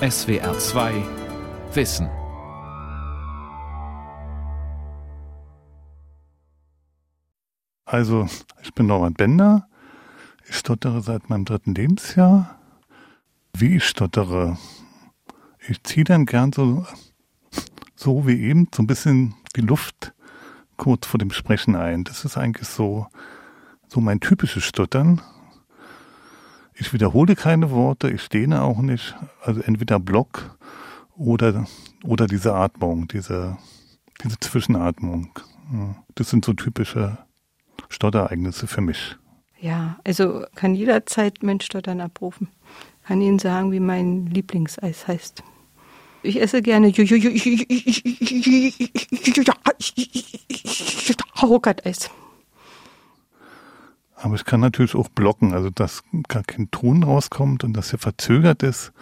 SWR2 Wissen. Also, ich bin Norbert Bender. Ich stottere seit meinem dritten Lebensjahr. Wie ich stottere? Ich ziehe dann gern so, so wie eben, so ein bisschen die Luft kurz vor dem Sprechen ein. Das ist eigentlich so, so mein typisches Stottern. Ich wiederhole keine Worte, ich stehne auch nicht. Also entweder Block oder, oder diese Atmung, diese, diese Zwischenatmung. Das sind so typische Stottereignisse für mich. Ja, also kann jederzeit mein Stottern abrufen. Kann Ihnen sagen, wie mein Lieblingseis heißt. Ich esse gerne Hokat-Eis. Aber ich kann natürlich auch blocken, also dass gar kein Ton rauskommt und dass er verzögert ist.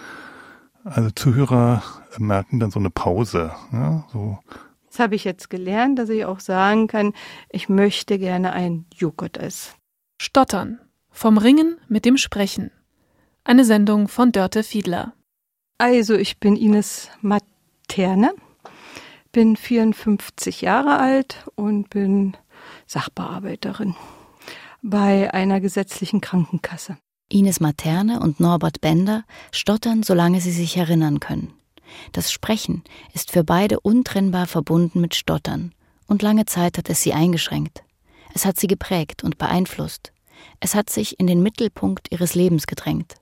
Also Zuhörer merken dann so eine Pause. Ja, so. Das habe ich jetzt gelernt, dass ich auch sagen kann, ich möchte gerne ein Joghurt-Eis. Stottern. Vom Ringen mit dem Sprechen. Eine Sendung von Dörte Fiedler. Also, ich bin Ines Materne, bin 54 Jahre alt und bin Sachbearbeiterin bei einer gesetzlichen Krankenkasse. Ines Materne und Norbert Bender stottern, solange sie sich erinnern können. Das Sprechen ist für beide untrennbar verbunden mit Stottern, und lange Zeit hat es sie eingeschränkt. Es hat sie geprägt und beeinflusst. Es hat sich in den Mittelpunkt ihres Lebens gedrängt.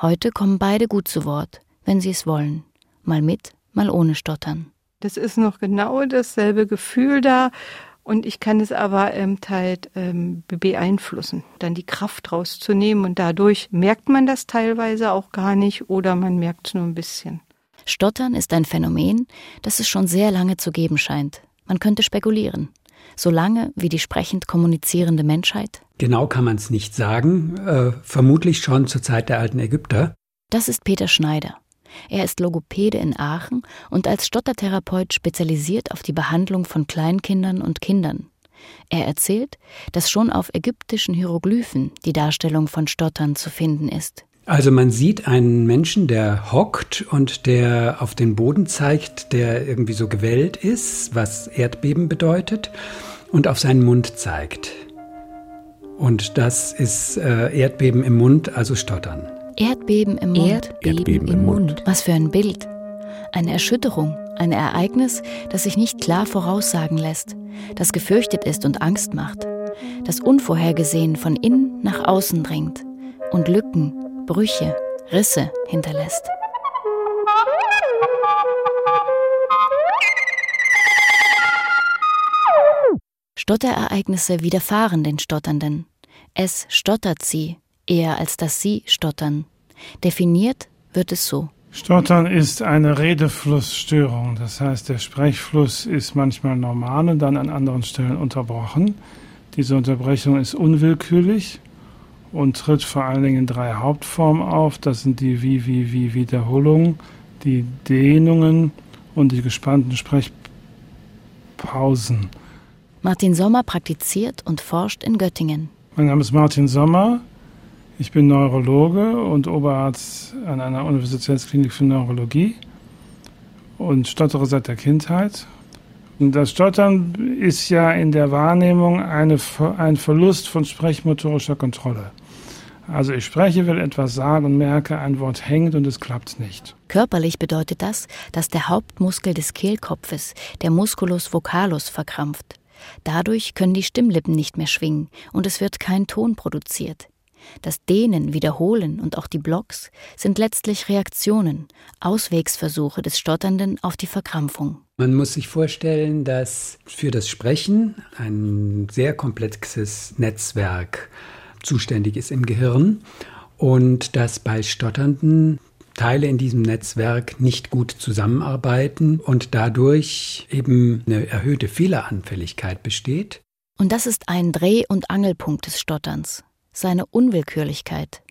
Heute kommen beide gut zu Wort, wenn sie es wollen, mal mit, mal ohne Stottern. Das ist noch genau dasselbe Gefühl da, und ich kann es aber ähm, halt ähm, beeinflussen, dann die Kraft rauszunehmen. Und dadurch merkt man das teilweise auch gar nicht oder man merkt es nur ein bisschen. Stottern ist ein Phänomen, das es schon sehr lange zu geben scheint. Man könnte spekulieren. So lange wie die sprechend kommunizierende Menschheit? Genau kann man es nicht sagen. Äh, vermutlich schon zur Zeit der alten Ägypter. Das ist Peter Schneider. Er ist Logopäde in Aachen und als Stottertherapeut spezialisiert auf die Behandlung von Kleinkindern und Kindern. Er erzählt, dass schon auf ägyptischen Hieroglyphen die Darstellung von Stottern zu finden ist. Also man sieht einen Menschen, der hockt und der auf den Boden zeigt, der irgendwie so gewellt ist, was Erdbeben bedeutet, und auf seinen Mund zeigt. Und das ist äh, Erdbeben im Mund, also Stottern. Erdbeben im Mund. Erdbeben, Erdbeben im Mund. Was für ein Bild. Eine Erschütterung, ein Ereignis, das sich nicht klar voraussagen lässt, das gefürchtet ist und Angst macht, das unvorhergesehen von innen nach außen dringt und Lücken, Brüche, Risse hinterlässt. Stotterereignisse widerfahren den Stotternden. Es stottert sie, eher als dass sie stottern. Definiert wird es so. Stottern ist eine Redeflussstörung. Das heißt, der Sprechfluss ist manchmal normal und dann an anderen Stellen unterbrochen. Diese Unterbrechung ist unwillkürlich und tritt vor allen Dingen in drei Hauptformen auf. Das sind die Wie, Wie, Wie Wiederholungen, die Dehnungen und die gespannten Sprechpausen. Martin Sommer praktiziert und forscht in Göttingen. Mein Name ist Martin Sommer. Ich bin Neurologe und Oberarzt an einer Universitätsklinik für Neurologie und stottere seit der Kindheit. Und das Stottern ist ja in der Wahrnehmung eine, ein Verlust von sprechmotorischer Kontrolle. Also ich spreche, will etwas sagen und merke, ein Wort hängt und es klappt nicht. Körperlich bedeutet das, dass der Hauptmuskel des Kehlkopfes, der Musculus vocalus, verkrampft. Dadurch können die Stimmlippen nicht mehr schwingen und es wird kein Ton produziert. Das Dehnen, Wiederholen und auch die Blocks sind letztlich Reaktionen, Auswegsversuche des Stotternden auf die Verkrampfung. Man muss sich vorstellen, dass für das Sprechen ein sehr komplexes Netzwerk zuständig ist im Gehirn und dass bei Stotternden Teile in diesem Netzwerk nicht gut zusammenarbeiten und dadurch eben eine erhöhte Fehleranfälligkeit besteht. Und das ist ein Dreh- und Angelpunkt des Stotterns seine Unwillkürlichkeit.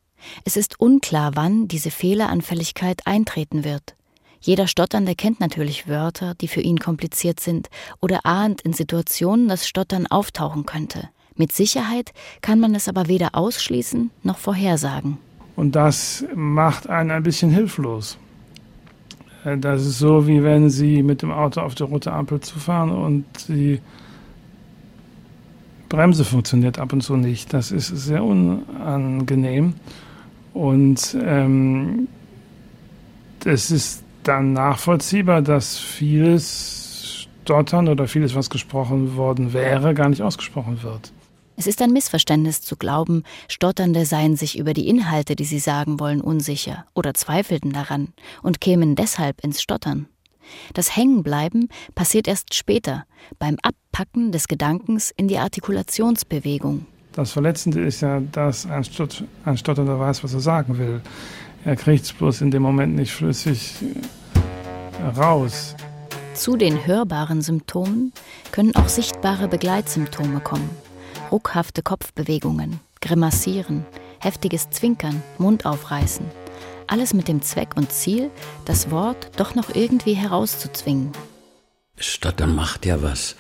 Es ist unklar, wann diese Fehleranfälligkeit eintreten wird. Jeder Stotternde kennt natürlich Wörter, die für ihn kompliziert sind, oder ahnt in Situationen, dass Stottern auftauchen könnte. Mit Sicherheit kann man es aber weder ausschließen noch vorhersagen. Und das macht einen ein bisschen hilflos. Äh, das ist so, wie wenn Sie mit dem Auto auf die rote Ampel zufahren und die Bremse funktioniert ab und zu nicht. Das ist sehr unangenehm. Und ähm, es ist dann nachvollziehbar, dass vieles Stottern oder vieles, was gesprochen worden wäre, gar nicht ausgesprochen wird. Es ist ein Missverständnis zu glauben, Stotternde seien sich über die Inhalte, die sie sagen wollen, unsicher oder zweifelten daran und kämen deshalb ins Stottern. Das Hängenbleiben passiert erst später, beim Abpacken des Gedankens in die Artikulationsbewegung. Das Verletzende ist ja, dass ein, Stott ein Stotternder weiß, was er sagen will. Er kriegt es bloß in dem Moment nicht flüssig äh, raus. Zu den hörbaren Symptomen können auch sichtbare Begleitsymptome kommen ruckhafte Kopfbewegungen, Grimassieren, heftiges Zwinkern, Mund aufreißen. Alles mit dem Zweck und Ziel, das Wort doch noch irgendwie herauszuzwingen. Stottern macht ja was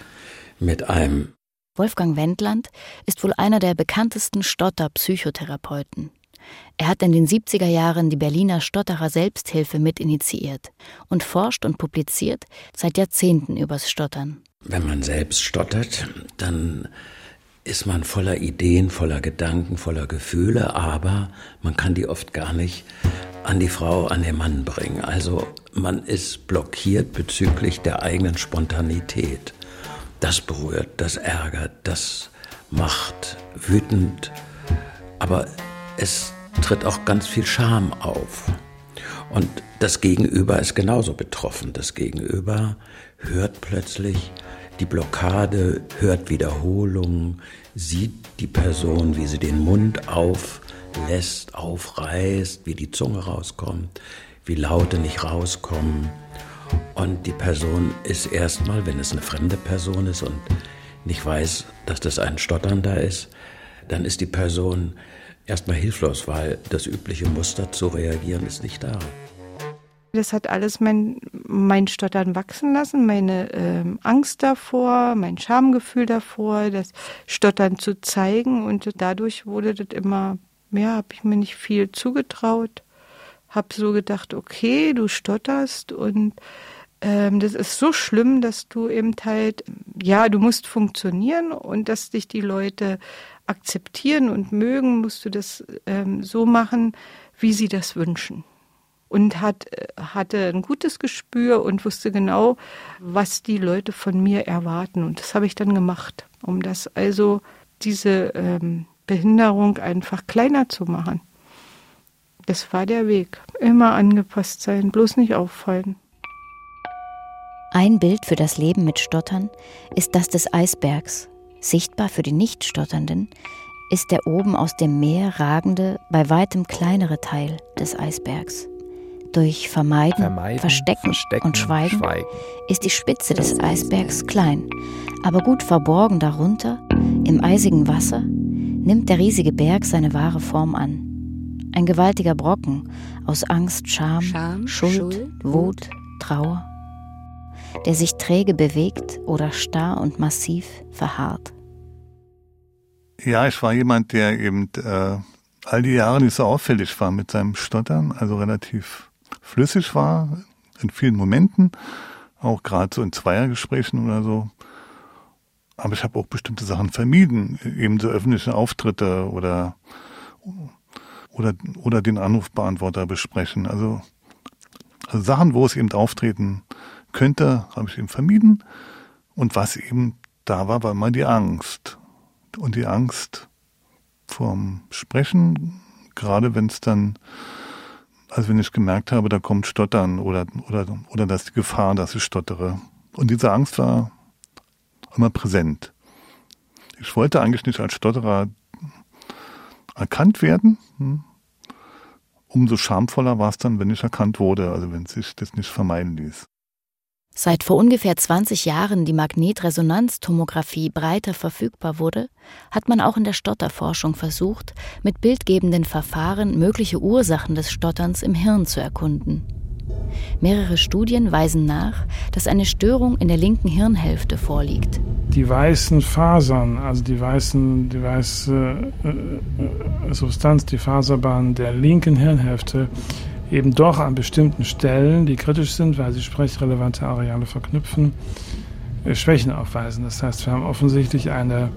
mit einem. Wolfgang Wendland ist wohl einer der bekanntesten Stotter-Psychotherapeuten. Er hat in den 70er Jahren die Berliner Stotterer Selbsthilfe mitinitiiert und forscht und publiziert seit Jahrzehnten übers Stottern. Wenn man selbst stottert, dann ist man voller Ideen, voller Gedanken, voller Gefühle, aber man kann die oft gar nicht an die Frau, an den Mann bringen. Also man ist blockiert bezüglich der eigenen Spontanität. Das berührt, das ärgert, das macht wütend, aber es tritt auch ganz viel Scham auf. Und das Gegenüber ist genauso betroffen. Das Gegenüber hört plötzlich, die Blockade, hört Wiederholungen, sieht die Person, wie sie den Mund auflässt, aufreißt, wie die Zunge rauskommt, wie Laute nicht rauskommen. Und die Person ist erstmal, wenn es eine fremde Person ist und nicht weiß, dass das ein Stotternder ist, dann ist die Person erstmal hilflos, weil das übliche Muster zu reagieren ist nicht da. Das hat alles mein, mein Stottern wachsen lassen, meine ähm, Angst davor, mein Schamgefühl davor, das Stottern zu zeigen. Und dadurch wurde das immer, ja, habe ich mir nicht viel zugetraut. Habe so gedacht, okay, du stotterst und ähm, das ist so schlimm, dass du eben halt, ja, du musst funktionieren und dass dich die Leute akzeptieren und mögen, musst du das ähm, so machen, wie sie das wünschen und hat, hatte ein gutes Gespür und wusste genau, was die Leute von mir erwarten. Und das habe ich dann gemacht, um das also diese ähm, Behinderung einfach kleiner zu machen. Das war der Weg. Immer angepasst sein, bloß nicht auffallen. Ein Bild für das Leben mit Stottern ist das des Eisbergs. Sichtbar für die Nichtstotternden ist der oben aus dem Meer ragende, bei weitem kleinere Teil des Eisbergs. Durch Vermeiden, Vermeiden Verstecken, Verstecken, und Schweigen, Schweigen ist die Spitze des Eisbergs klein, aber gut verborgen darunter, im eisigen Wasser, nimmt der riesige Berg seine wahre Form an. Ein gewaltiger Brocken aus Angst, Scham, Scham Schuld, Schuld, Wut, Trauer, der sich träge bewegt oder starr und massiv verharrt. Ja, ich war jemand, der eben äh, all die Jahre nicht so auffällig war mit seinem Stottern, also relativ flüssig war in vielen Momenten, auch gerade so in Zweiergesprächen oder so. Aber ich habe auch bestimmte Sachen vermieden, eben so öffentliche Auftritte oder oder oder den Anrufbeantworter besprechen. Also, also Sachen, wo es eben auftreten könnte, habe ich eben vermieden. Und was eben da war, war immer die Angst. Und die Angst vorm Sprechen, gerade wenn es dann also wenn ich gemerkt habe, da kommt Stottern oder, oder, oder dass die Gefahr, dass ich stottere. Und diese Angst war immer präsent. Ich wollte eigentlich nicht als Stotterer erkannt werden. Hm. Umso schamvoller war es dann, wenn ich erkannt wurde, also wenn sich das nicht vermeiden ließ. Seit vor ungefähr 20 Jahren die Magnetresonanztomographie breiter verfügbar wurde, hat man auch in der Stotterforschung versucht, mit bildgebenden Verfahren mögliche Ursachen des Stotterns im Hirn zu erkunden. Mehrere Studien weisen nach, dass eine Störung in der linken Hirnhälfte vorliegt. Die weißen Fasern, also die, weißen, die weiße äh, äh, Substanz, die Faserbahn der linken Hirnhälfte, eben doch an bestimmten Stellen, die kritisch sind, weil sie sprechrelevante Areale verknüpfen, äh, Schwächen aufweisen. Das heißt, wir haben offensichtlich eine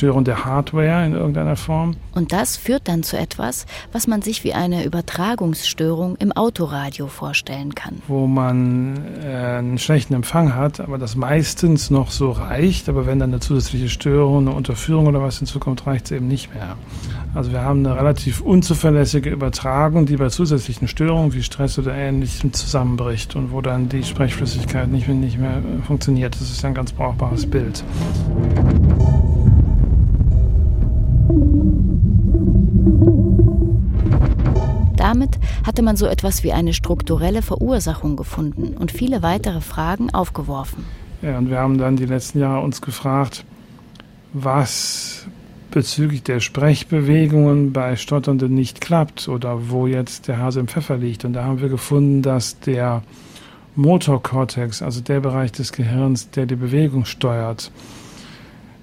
Störung der Hardware in irgendeiner Form. Und das führt dann zu etwas, was man sich wie eine Übertragungsstörung im Autoradio vorstellen kann. Wo man äh, einen schlechten Empfang hat, aber das meistens noch so reicht. Aber wenn dann eine zusätzliche Störung, eine Unterführung oder was hinzukommt, reicht es eben nicht mehr. Also wir haben eine relativ unzuverlässige Übertragung, die bei zusätzlichen Störungen wie Stress oder Ähnlichem zusammenbricht und wo dann die Sprechflüssigkeit nicht mehr, nicht mehr funktioniert. Das ist ein ganz brauchbares Bild. Damit hatte man so etwas wie eine strukturelle Verursachung gefunden und viele weitere Fragen aufgeworfen. Ja, und wir haben dann die letzten Jahre uns gefragt, was bezüglich der Sprechbewegungen bei Stotternden nicht klappt oder wo jetzt der Hase im Pfeffer liegt. Und da haben wir gefunden, dass der Motorkortex, also der Bereich des Gehirns, der die Bewegung steuert,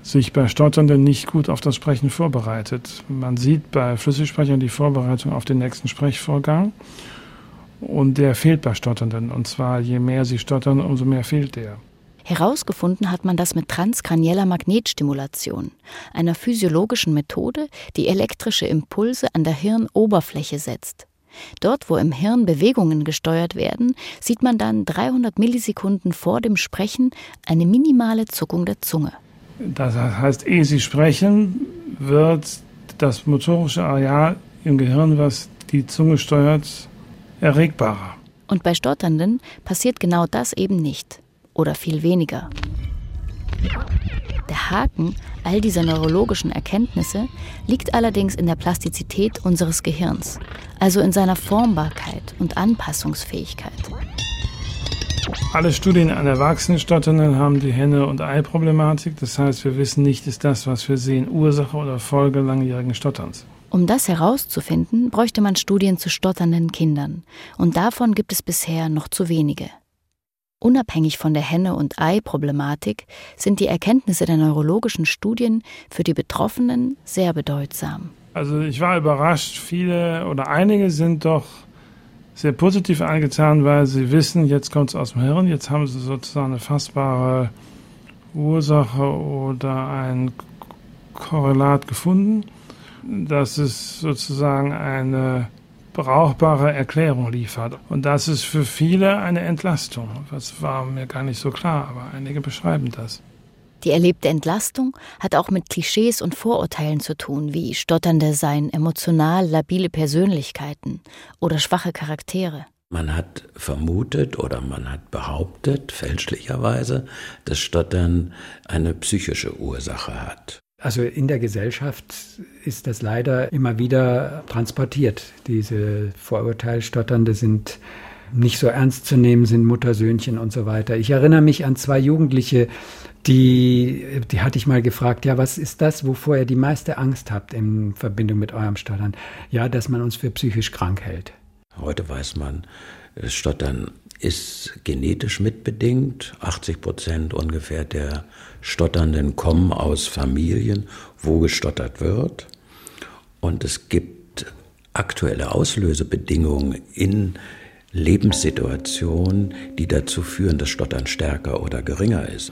sich bei Stotternden nicht gut auf das Sprechen vorbereitet. Man sieht bei Flüssigsprechern die Vorbereitung auf den nächsten Sprechvorgang und der fehlt bei Stotternden. Und zwar je mehr sie stottern, umso mehr fehlt der. Herausgefunden hat man das mit transkranieller Magnetstimulation, einer physiologischen Methode, die elektrische Impulse an der Hirnoberfläche setzt. Dort, wo im Hirn Bewegungen gesteuert werden, sieht man dann 300 Millisekunden vor dem Sprechen eine minimale Zuckung der Zunge. Das heißt, ehe Sie sprechen, wird das motorische Areal im Gehirn, was die Zunge steuert, erregbarer. Und bei Stotternden passiert genau das eben nicht. Oder viel weniger. Der Haken all dieser neurologischen Erkenntnisse liegt allerdings in der Plastizität unseres Gehirns, also in seiner Formbarkeit und Anpassungsfähigkeit. Alle Studien an Erwachsenenstotternden haben die Henne- und Ei-Problematik. Das heißt, wir wissen nicht, ist das, was wir sehen, Ursache oder Folge langjährigen Stotterns. Um das herauszufinden, bräuchte man Studien zu stotternden Kindern. Und davon gibt es bisher noch zu wenige. Unabhängig von der Henne- und Ei-Problematik sind die Erkenntnisse der neurologischen Studien für die Betroffenen sehr bedeutsam. Also ich war überrascht, viele oder einige sind doch sehr positiv angetan, weil sie wissen, jetzt kommt es aus dem Hirn, jetzt haben sie sozusagen eine fassbare Ursache oder ein Korrelat gefunden, dass es sozusagen eine brauchbare Erklärung liefert. Und das ist für viele eine Entlastung. Das war mir gar nicht so klar, aber einige beschreiben das. Die erlebte Entlastung hat auch mit Klischees und Vorurteilen zu tun, wie Stotternde seien emotional labile Persönlichkeiten oder schwache Charaktere. Man hat vermutet oder man hat behauptet, fälschlicherweise, dass Stottern eine psychische Ursache hat. Also in der Gesellschaft ist das leider immer wieder transportiert. Diese Vorurteilstotternde sind nicht so ernst zu nehmen, sind Muttersöhnchen und so weiter. Ich erinnere mich an zwei Jugendliche, die, die hatte ich mal gefragt, ja, was ist das, wovor ihr die meiste Angst habt in Verbindung mit eurem Stottern? Ja, dass man uns für psychisch krank hält. Heute weiß man, Stottern ist genetisch mitbedingt. 80 Prozent ungefähr der Stotternden kommen aus Familien, wo gestottert wird. Und es gibt aktuelle Auslösebedingungen in Lebenssituationen, die dazu führen, dass Stottern stärker oder geringer ist.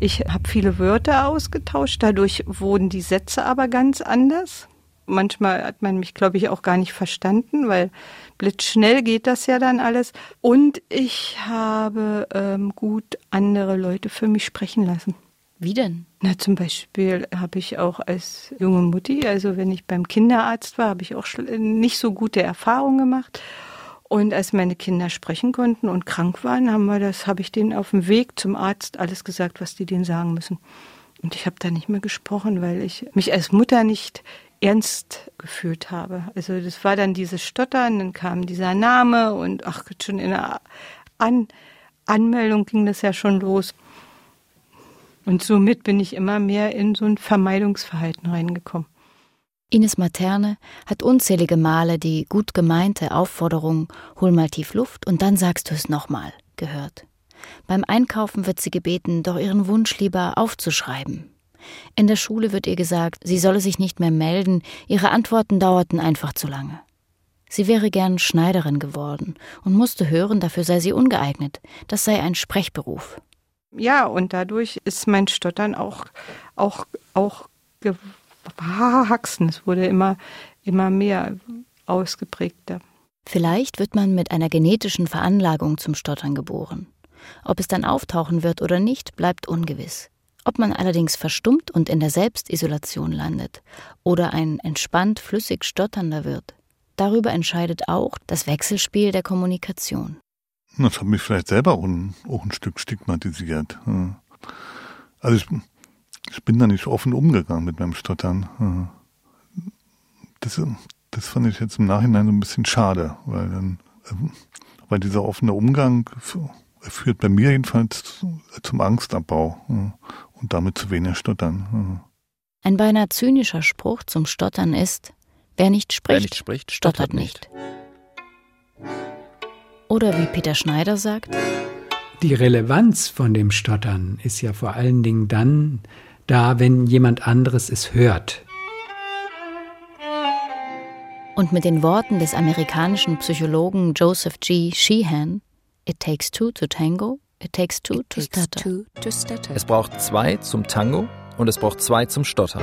Ich habe viele Wörter ausgetauscht, dadurch wurden die Sätze aber ganz anders. Manchmal hat man mich, glaube ich, auch gar nicht verstanden, weil blitzschnell geht das ja dann alles. Und ich habe ähm, gut andere Leute für mich sprechen lassen. Wie denn? Na, zum Beispiel habe ich auch als junge Mutti, also wenn ich beim Kinderarzt war, habe ich auch nicht so gute Erfahrungen gemacht. Und als meine Kinder sprechen konnten und krank waren, haben wir das, habe ich denen auf dem Weg zum Arzt alles gesagt, was die denen sagen müssen. Und ich habe da nicht mehr gesprochen, weil ich mich als Mutter nicht ernst gefühlt habe. Also das war dann dieses Stottern, dann kam dieser Name und ach, schon in der An Anmeldung ging das ja schon los. Und somit bin ich immer mehr in so ein Vermeidungsverhalten reingekommen. Ines Materne hat unzählige Male die gut gemeinte Aufforderung, hol mal tief Luft und dann sagst du es nochmal, gehört. Beim Einkaufen wird sie gebeten, doch ihren Wunsch lieber aufzuschreiben. In der Schule wird ihr gesagt, sie solle sich nicht mehr melden, ihre Antworten dauerten einfach zu lange. Sie wäre gern Schneiderin geworden und musste hören, dafür sei sie ungeeignet, das sei ein Sprechberuf. Ja, und dadurch ist mein Stottern auch, auch, auch gewachsen. Es wurde immer, immer mehr ausgeprägter. Vielleicht wird man mit einer genetischen Veranlagung zum Stottern geboren. Ob es dann auftauchen wird oder nicht, bleibt ungewiss. Ob man allerdings verstummt und in der Selbstisolation landet oder ein entspannt flüssig Stotternder wird, darüber entscheidet auch das Wechselspiel der Kommunikation. Das hat mich vielleicht selber auch ein, auch ein Stück stigmatisiert. Also ich, ich, bin da nicht offen umgegangen mit meinem Stottern. Das, das fand ich jetzt im Nachhinein so ein bisschen schade, weil dann, weil dieser offene Umgang führt bei mir jedenfalls zum Angstabbau und damit zu weniger Stottern. Ein beinahe zynischer Spruch zum Stottern ist, wer nicht spricht, wer nicht spricht stottert, stottert nicht. Oder wie Peter Schneider sagt, die Relevanz von dem Stottern ist ja vor allen Dingen dann da, wenn jemand anderes es hört. Und mit den Worten des amerikanischen Psychologen Joseph G. Sheehan, It takes two to tango, it takes two, to, stutter. two to stutter. Es braucht zwei zum Tango und es braucht zwei zum Stottern.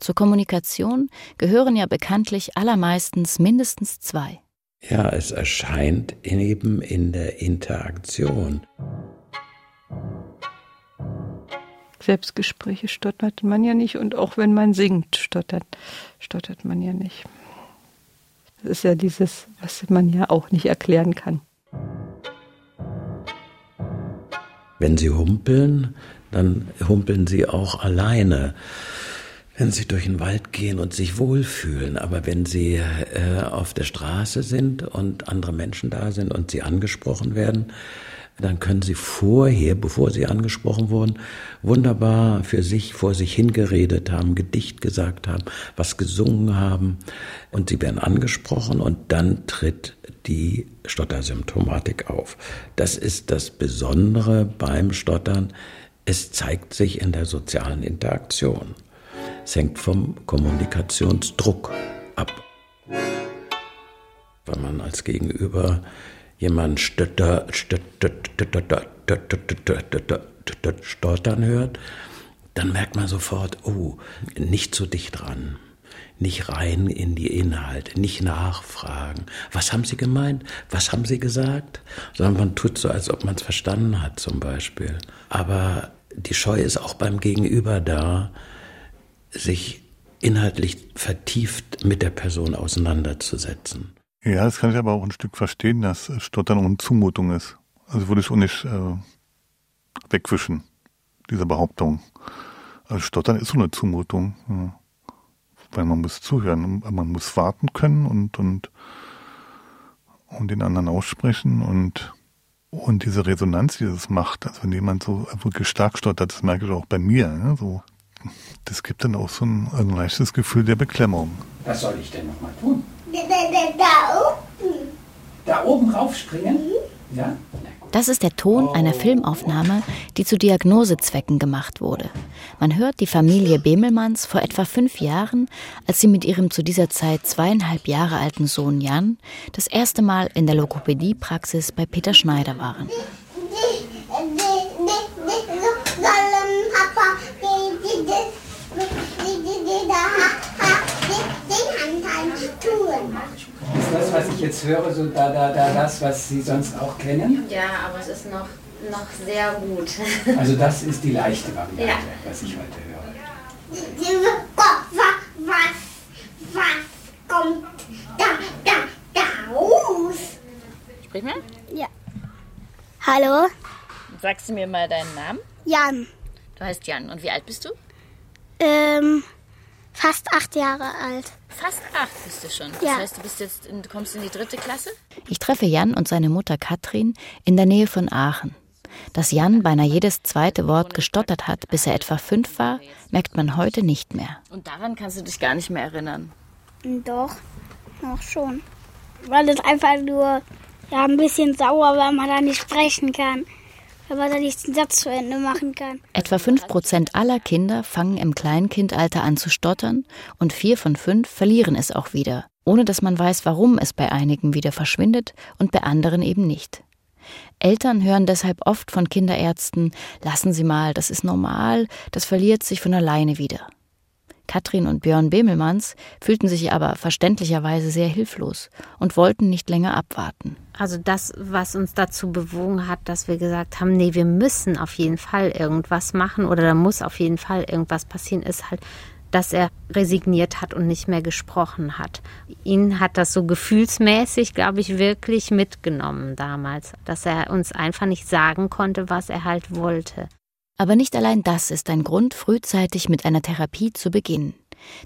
Zur Kommunikation gehören ja bekanntlich allermeistens mindestens zwei. Ja, es erscheint eben in der Interaktion. Selbstgespräche stottert man ja nicht und auch wenn man singt, stottert, stottert man ja nicht. Das ist ja dieses, was man ja auch nicht erklären kann. Wenn Sie humpeln, dann humpeln Sie auch alleine. Wenn Sie durch den Wald gehen und sich wohlfühlen, aber wenn Sie äh, auf der Straße sind und andere Menschen da sind und Sie angesprochen werden, dann können Sie vorher, bevor Sie angesprochen wurden, wunderbar für sich vor sich hingeredet haben, Gedicht gesagt haben, was gesungen haben und Sie werden angesprochen und dann tritt die Stottersymptomatik auf. Das ist das Besondere beim Stottern. Es zeigt sich in der sozialen Interaktion. Es hängt vom Kommunikationsdruck ab. Wenn man als Gegenüber jemand stottern hört, dann merkt man sofort, oh, nicht zu dicht ran, nicht rein in die Inhalte, nicht nachfragen. Was haben Sie gemeint? Was haben Sie gesagt? Sondern man tut so, als ob man es verstanden hat, zum Beispiel. Aber die Scheu ist auch beim Gegenüber da, sich inhaltlich vertieft mit der Person auseinanderzusetzen. Ja, das kann ich aber auch ein Stück verstehen, dass Stottern auch eine Zumutung ist. Also würde ich auch nicht äh, wegwischen, diese Behauptung. Also Stottern ist so eine Zumutung. Ja. Weil man muss zuhören, man muss warten können und, und, und den anderen aussprechen und, und diese Resonanz, die das macht, also wenn jemand so wirklich stark stottert, das merke ich auch bei mir, ne? so, das gibt dann auch so ein, ein leichtes Gefühl der Beklemmung. Was soll ich denn nochmal tun? Da oben. Da oben raufspringen? Mhm. Ja? Das ist der Ton einer Filmaufnahme, die zu Diagnosezwecken gemacht wurde. Man hört die Familie Bemelmanns vor etwa fünf Jahren, als sie mit ihrem zu dieser Zeit zweieinhalb Jahre alten Sohn Jan das erste Mal in der Logopädiepraxis bei Peter Schneider waren. Ist das, was ich jetzt höre, so da, da, da, das, was Sie sonst auch kennen? Ja, aber es ist noch, noch sehr gut. Also das ist die leichte Variante, ja. was ich heute höre. Was, was kommt da, da, da raus? Sprich mal. Ja. Hallo? Sagst du mir mal deinen Namen? Jan. Du heißt Jan. Und wie alt bist du? Ähm, fast acht Jahre alt. Fast acht bist du schon. Das ja. heißt, du bist jetzt in, kommst in die dritte Klasse? Ich treffe Jan und seine Mutter Katrin in der Nähe von Aachen. Dass Jan beinahe jedes zweite Wort gestottert hat, bis er etwa fünf war, merkt man heute nicht mehr. Und daran kannst du dich gar nicht mehr erinnern? Doch, noch schon. Weil es einfach nur ja, ein bisschen sauer, weil man da nicht sprechen kann. Aber dass ich den Satz zu Ende machen kann. Etwa 5% aller Kinder fangen im Kleinkindalter an zu stottern und vier von fünf verlieren es auch wieder, ohne dass man weiß, warum es bei einigen wieder verschwindet und bei anderen eben nicht. Eltern hören deshalb oft von Kinderärzten, lassen Sie mal, das ist normal, das verliert sich von alleine wieder. Katrin und Björn Bemelmanns fühlten sich aber verständlicherweise sehr hilflos und wollten nicht länger abwarten. Also das, was uns dazu bewogen hat, dass wir gesagt haben, nee, wir müssen auf jeden Fall irgendwas machen oder da muss auf jeden Fall irgendwas passieren, ist halt, dass er resigniert hat und nicht mehr gesprochen hat. Ihn hat das so gefühlsmäßig, glaube ich, wirklich mitgenommen damals, dass er uns einfach nicht sagen konnte, was er halt wollte. Aber nicht allein das ist ein Grund, frühzeitig mit einer Therapie zu beginnen.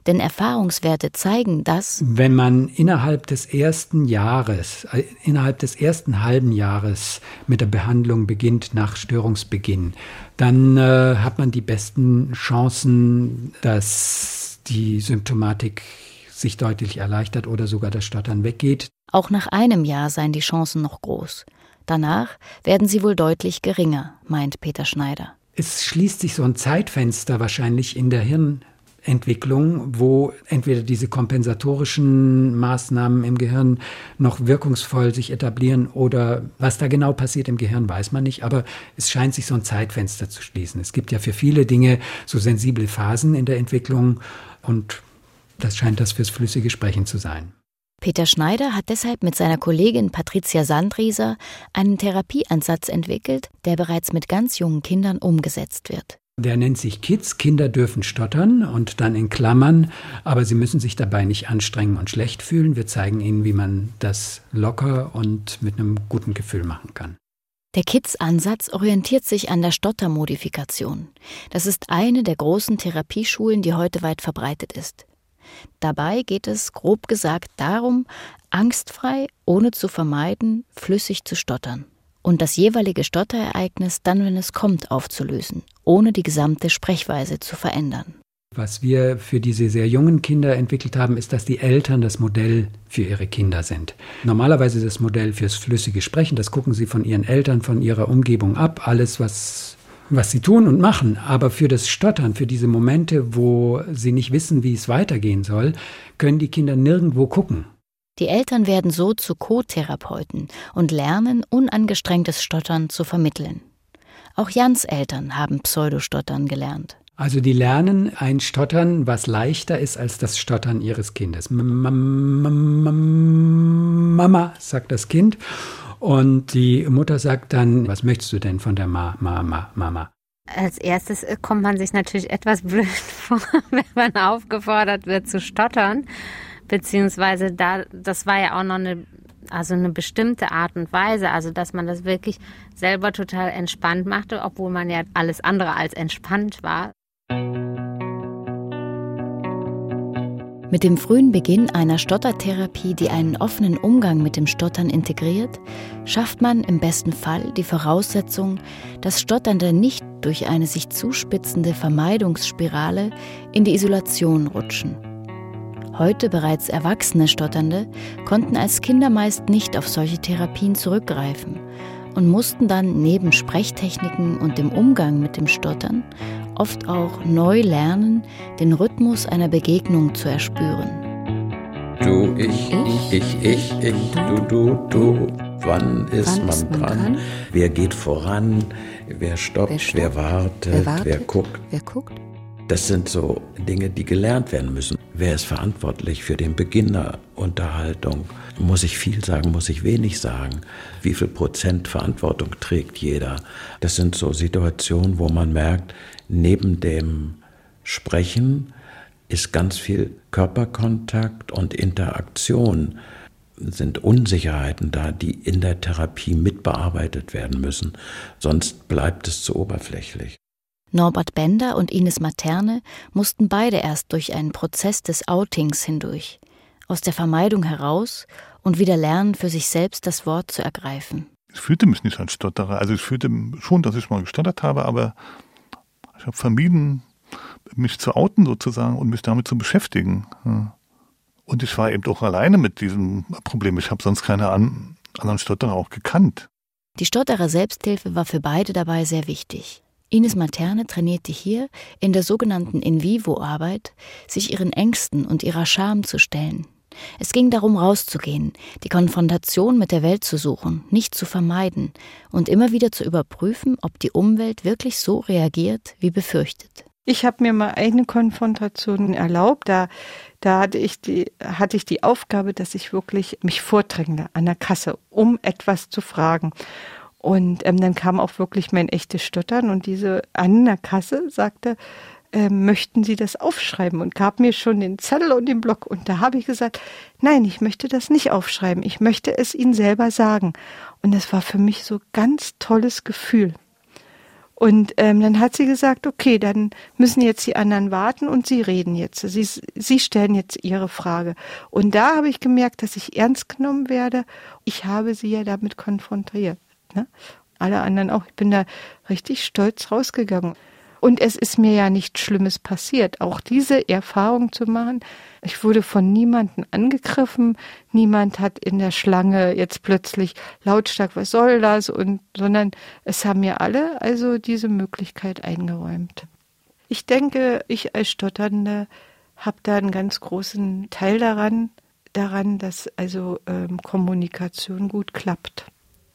Denn Erfahrungswerte zeigen, dass wenn man innerhalb des ersten Jahres, äh, innerhalb des ersten halben Jahres mit der Behandlung beginnt nach Störungsbeginn, dann äh, hat man die besten Chancen, dass die Symptomatik sich deutlich erleichtert oder sogar das Stottern weggeht. Auch nach einem Jahr seien die Chancen noch groß. Danach werden sie wohl deutlich geringer, meint Peter Schneider es schließt sich so ein Zeitfenster wahrscheinlich in der Hirnentwicklung, wo entweder diese kompensatorischen Maßnahmen im Gehirn noch wirkungsvoll sich etablieren oder was da genau passiert im Gehirn, weiß man nicht, aber es scheint sich so ein Zeitfenster zu schließen. Es gibt ja für viele Dinge so sensible Phasen in der Entwicklung und das scheint das fürs flüssige Sprechen zu sein. Peter Schneider hat deshalb mit seiner Kollegin Patricia Sandrieser einen Therapieansatz entwickelt, der bereits mit ganz jungen Kindern umgesetzt wird. Der nennt sich Kids, Kinder dürfen stottern und dann in Klammern, aber sie müssen sich dabei nicht anstrengen und schlecht fühlen. Wir zeigen ihnen, wie man das locker und mit einem guten Gefühl machen kann. Der Kids-Ansatz orientiert sich an der Stottermodifikation. Das ist eine der großen Therapieschulen, die heute weit verbreitet ist. Dabei geht es, grob gesagt, darum, angstfrei, ohne zu vermeiden, flüssig zu stottern und das jeweilige Stotterereignis dann, wenn es kommt, aufzulösen, ohne die gesamte Sprechweise zu verändern. Was wir für diese sehr jungen Kinder entwickelt haben, ist, dass die Eltern das Modell für ihre Kinder sind. Normalerweise das Modell fürs flüssige Sprechen, das gucken sie von ihren Eltern, von ihrer Umgebung ab. Alles, was was sie tun und machen, aber für das Stottern, für diese Momente, wo sie nicht wissen, wie es weitergehen soll, können die Kinder nirgendwo gucken. Die Eltern werden so zu Co-Therapeuten und lernen, unangestrengtes Stottern zu vermitteln. Auch Jans Eltern haben Pseudostottern gelernt. Also die lernen ein Stottern, was leichter ist als das Stottern ihres Kindes. Mama, sagt das Kind. Und die Mutter sagt dann, was möchtest du denn von der Ma, Ma, Ma, Mama? Als erstes äh, kommt man sich natürlich etwas blöd vor, wenn man aufgefordert wird zu stottern. Beziehungsweise da, das war ja auch noch eine, also eine bestimmte Art und Weise, also dass man das wirklich selber total entspannt machte, obwohl man ja alles andere als entspannt war. Mit dem frühen Beginn einer Stottertherapie, die einen offenen Umgang mit dem Stottern integriert, schafft man im besten Fall die Voraussetzung, dass Stotternde nicht durch eine sich zuspitzende Vermeidungsspirale in die Isolation rutschen. Heute bereits erwachsene Stotternde konnten als Kinder meist nicht auf solche Therapien zurückgreifen und mussten dann neben Sprechtechniken und dem Umgang mit dem Stottern oft auch neu lernen, den Rhythmus einer Begegnung zu erspüren. Du, ich, ich, ich, ich, ich, du, du, du. Wann ist Wann man ist man dran? dran? Wer geht voran? Wer stoppt? Wer, stoppt? Wer, wartet? wer, wartet? Wer guckt? Wer guckt? Das sind so Dinge, die gelernt werden müssen. Wer ist verantwortlich für den Beginn der Unterhaltung? Muss ich viel sagen, muss ich wenig sagen? Wie viel Prozent Verantwortung trägt jeder? Das sind so Situationen, wo man merkt, neben dem Sprechen ist ganz viel Körperkontakt und Interaktion sind Unsicherheiten da, die in der Therapie mitbearbeitet werden müssen. Sonst bleibt es zu oberflächlich. Norbert Bender und Ines Materne mussten beide erst durch einen Prozess des Outings hindurch, aus der Vermeidung heraus und wieder lernen, für sich selbst das Wort zu ergreifen. Ich fühlte mich nicht als Stotterer. Also ich fühlte schon, dass ich mal gestottert habe, aber ich habe vermieden, mich zu outen sozusagen und mich damit zu beschäftigen. Und ich war eben doch alleine mit diesem Problem. Ich habe sonst keine anderen Stotterer auch gekannt. Die Stotterer Selbsthilfe war für beide dabei sehr wichtig. Ines Materne trainierte hier in der sogenannten In-vivo-Arbeit, sich ihren Ängsten und ihrer Scham zu stellen. Es ging darum, rauszugehen, die Konfrontation mit der Welt zu suchen, nicht zu vermeiden und immer wieder zu überprüfen, ob die Umwelt wirklich so reagiert, wie befürchtet. Ich habe mir mal eine Konfrontation erlaubt. Da, da hatte, ich die, hatte ich die Aufgabe, dass ich wirklich mich vordränge an der Kasse, um etwas zu fragen. Und ähm, dann kam auch wirklich mein echtes Stottern und diese an der Kasse sagte, äh, möchten Sie das aufschreiben und gab mir schon den Zettel und den Block. Und da habe ich gesagt, nein, ich möchte das nicht aufschreiben. Ich möchte es Ihnen selber sagen. Und das war für mich so ganz tolles Gefühl. Und ähm, dann hat sie gesagt, okay, dann müssen jetzt die anderen warten und sie reden jetzt. Sie, sie stellen jetzt ihre Frage. Und da habe ich gemerkt, dass ich ernst genommen werde. Ich habe sie ja damit konfrontiert. Ne? Alle anderen auch. Ich bin da richtig stolz rausgegangen. Und es ist mir ja nichts Schlimmes passiert. Auch diese Erfahrung zu machen. Ich wurde von niemandem angegriffen. Niemand hat in der Schlange jetzt plötzlich lautstark, was soll das? Und, sondern es haben mir alle also diese Möglichkeit eingeräumt. Ich denke, ich als Stotternde habe da einen ganz großen Teil daran, daran, dass also ähm, Kommunikation gut klappt.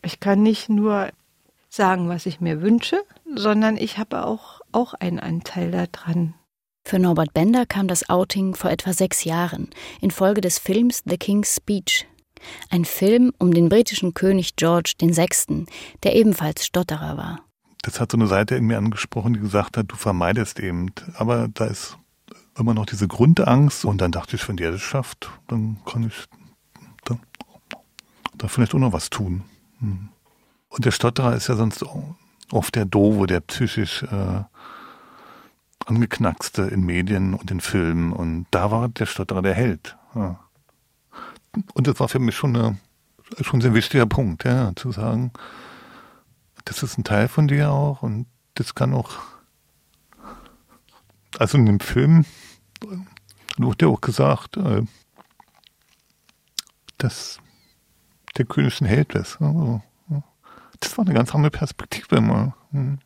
Ich kann nicht nur sagen, was ich mir wünsche, sondern ich habe auch, auch einen Anteil daran. Für Norbert Bender kam das Outing vor etwa sechs Jahren, infolge des Films The King's Speech. Ein Film um den britischen König George VI., der ebenfalls Stotterer war. Das hat so eine Seite in mir angesprochen, die gesagt hat, du vermeidest eben. Aber da ist immer noch diese Grundangst. Und dann dachte ich, wenn der das schafft, dann kann ich da, da vielleicht auch noch was tun. Hm. Und der Stotterer ist ja sonst oft der Dove, der psychisch äh, angeknackste in Medien und in Filmen. Und da war der Stotterer der Held. Ja. Und das war für mich schon, eine, schon ein sehr wichtiger Punkt, ja, zu sagen, das ist ein Teil von dir auch und das kann auch. Also in dem Film wurde ja auch gesagt, äh, dass der König ein Held ist. Also, das war eine ganz andere Perspektive immer. Hm.